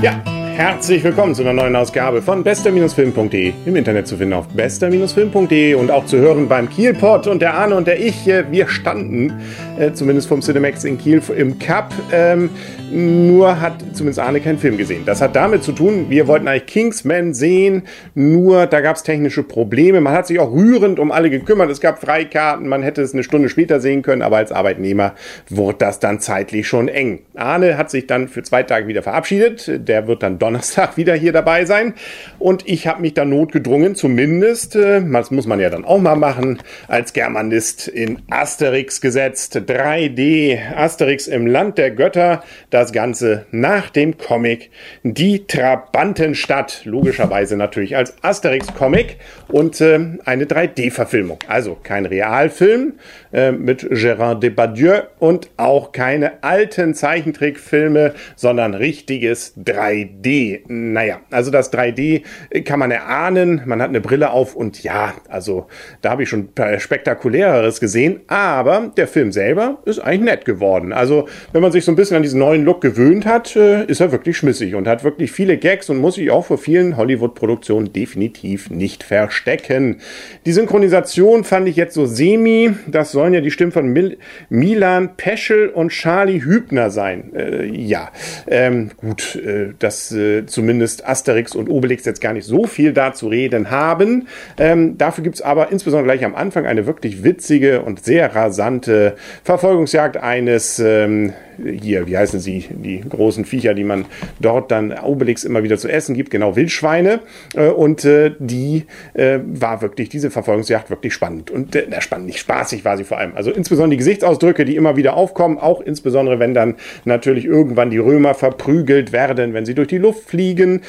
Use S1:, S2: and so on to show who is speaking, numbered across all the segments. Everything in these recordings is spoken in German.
S1: Yeah. Herzlich willkommen zu einer neuen Ausgabe von bester-film.de. Im Internet zu finden auf bester-film.de und auch zu hören beim Kielpot. Und der Arne und der ich, wir standen äh, zumindest vom Cinemax in Kiel im Cup. Ähm, nur hat zumindest Arne keinen Film gesehen. Das hat damit zu tun, wir wollten eigentlich Kingsman sehen, nur da gab es technische Probleme. Man hat sich auch rührend um alle gekümmert. Es gab Freikarten, man hätte es eine Stunde später sehen können, aber als Arbeitnehmer wurde das dann zeitlich schon eng. Arne hat sich dann für zwei Tage wieder verabschiedet. Der wird dann Donnerstag wieder hier dabei sein. Und ich habe mich dann notgedrungen, zumindest, äh, das muss man ja dann auch mal machen, als Germanist in Asterix gesetzt. 3D Asterix im Land der Götter. Das Ganze nach dem Comic Die Trabantenstadt. Logischerweise natürlich als Asterix-Comic und äh, eine 3D-Verfilmung. Also kein Realfilm äh, mit Gérard Depardieu und auch keine alten Zeichentrickfilme, sondern richtiges 3D. Naja, also das 3D kann man erahnen. Man hat eine Brille auf und ja, also da habe ich schon spektakuläreres gesehen. Aber der Film selber ist eigentlich nett geworden. Also wenn man sich so ein bisschen an diesen neuen Look gewöhnt hat, äh, ist er wirklich schmissig und hat wirklich viele Gags und muss sich auch vor vielen Hollywood-Produktionen definitiv nicht verstecken. Die Synchronisation fand ich jetzt so semi. Das sollen ja die Stimmen von Mil Milan Peschel und Charlie Hübner sein. Äh, ja, ähm, gut, äh, dass äh, zumindest Asterix und Obelix jetzt gar nicht so viel da zu reden haben. Ähm, dafür gibt es aber insbesondere gleich am Anfang eine wirklich witzige und sehr rasante Verfolgungsjagd eines ähm, hier, wie heißen sie, die großen Viecher, die man dort dann Obelix immer wieder zu essen gibt, genau Wildschweine. Äh, und äh, die äh, war wirklich, diese Verfolgungsjagd wirklich spannend. Und äh, spannend, nicht spaßig war sie vor allem. Also insbesondere die Gesichtsausdrücke, die immer wieder aufkommen, auch insbesondere, wenn dann natürlich irgendwann die Römer verprügelt werden, wenn sie durch die Luft fliegen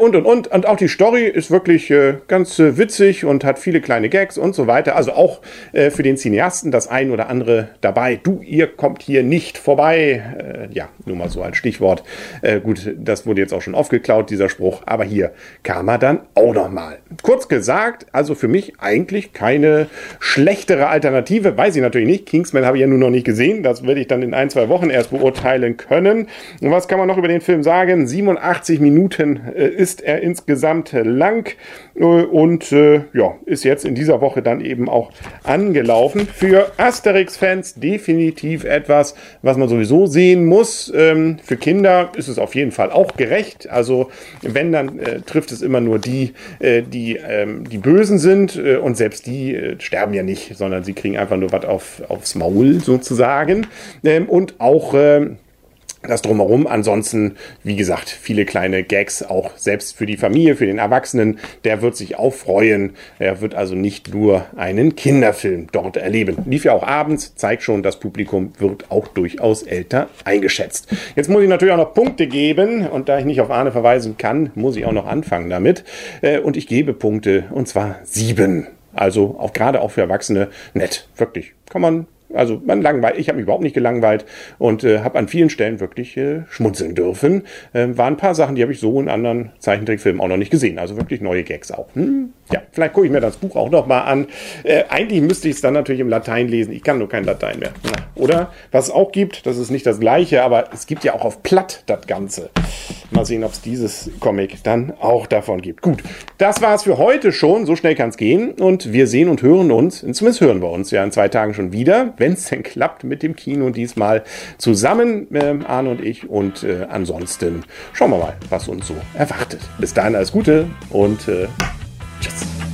S1: und und und. Und auch die Story ist wirklich ganz witzig und hat viele kleine Gags und so weiter. Also auch für den Cineasten das ein oder andere dabei. Du, ihr kommt hier nicht vorbei äh, ja, nur mal so ein Stichwort. Äh, gut, das wurde jetzt auch schon aufgeklaut, dieser Spruch, aber hier kam er dann auch nochmal. Kurz gesagt, also für mich eigentlich keine schlechtere Alternative, weiß ich natürlich nicht. Kingsman habe ich ja nur noch nicht gesehen, das werde ich dann in ein, zwei Wochen erst beurteilen können. Und was kann man noch über den Film sagen? 87 Minuten äh, ist er insgesamt lang und ja, ist jetzt in dieser Woche dann eben auch angelaufen. Für Asterix-Fans definitiv etwas, was man sowieso sehen muss. Ähm, für Kinder ist es auf jeden Fall auch gerecht. Also wenn, dann äh, trifft es immer nur die, äh, die, ähm, die Bösen sind äh, und selbst die äh, sterben ja nicht, sondern sie kriegen einfach nur was auf, aufs Maul sozusagen. Ähm, und auch ähm, das drumherum. Ansonsten, wie gesagt, viele kleine Gags, auch selbst für die Familie, für den Erwachsenen. Der wird sich auch freuen. Er wird also nicht nur einen Kinderfilm dort erleben. Lief ja auch abends, zeigt schon, das Publikum wird auch durchaus älter eingeschätzt. Jetzt muss ich natürlich auch noch Punkte geben und da ich nicht auf Arne verweisen kann, muss ich auch noch anfangen damit. Äh, und ich gebe Punkte und zwar sieben. Also auch gerade auch für Erwachsene nett. Wirklich. Kann man also man langweilt, ich habe mich überhaupt nicht gelangweilt und äh, habe an vielen Stellen wirklich äh, schmunzeln dürfen. Äh, waren ein paar Sachen, die habe ich so in anderen Zeichentrickfilmen auch noch nicht gesehen. Also wirklich neue Gags auch. Hm? Ja, vielleicht gucke ich mir das Buch auch noch mal an. Äh, eigentlich müsste ich es dann natürlich im Latein lesen. Ich kann nur kein Latein mehr. Oder was es auch gibt, das ist nicht das gleiche, aber es gibt ja auch auf Platt das Ganze. Mal sehen, ob es dieses Comic dann auch davon gibt. Gut, das war es für heute schon. So schnell kann es gehen. Und wir sehen und hören uns, zumindest hören wir uns ja in zwei Tagen schon wieder wenn es denn klappt mit dem Kino diesmal zusammen, äh, Arne und ich. Und äh, ansonsten schauen wir mal, was uns so erwartet. Bis dahin alles Gute und äh, tschüss.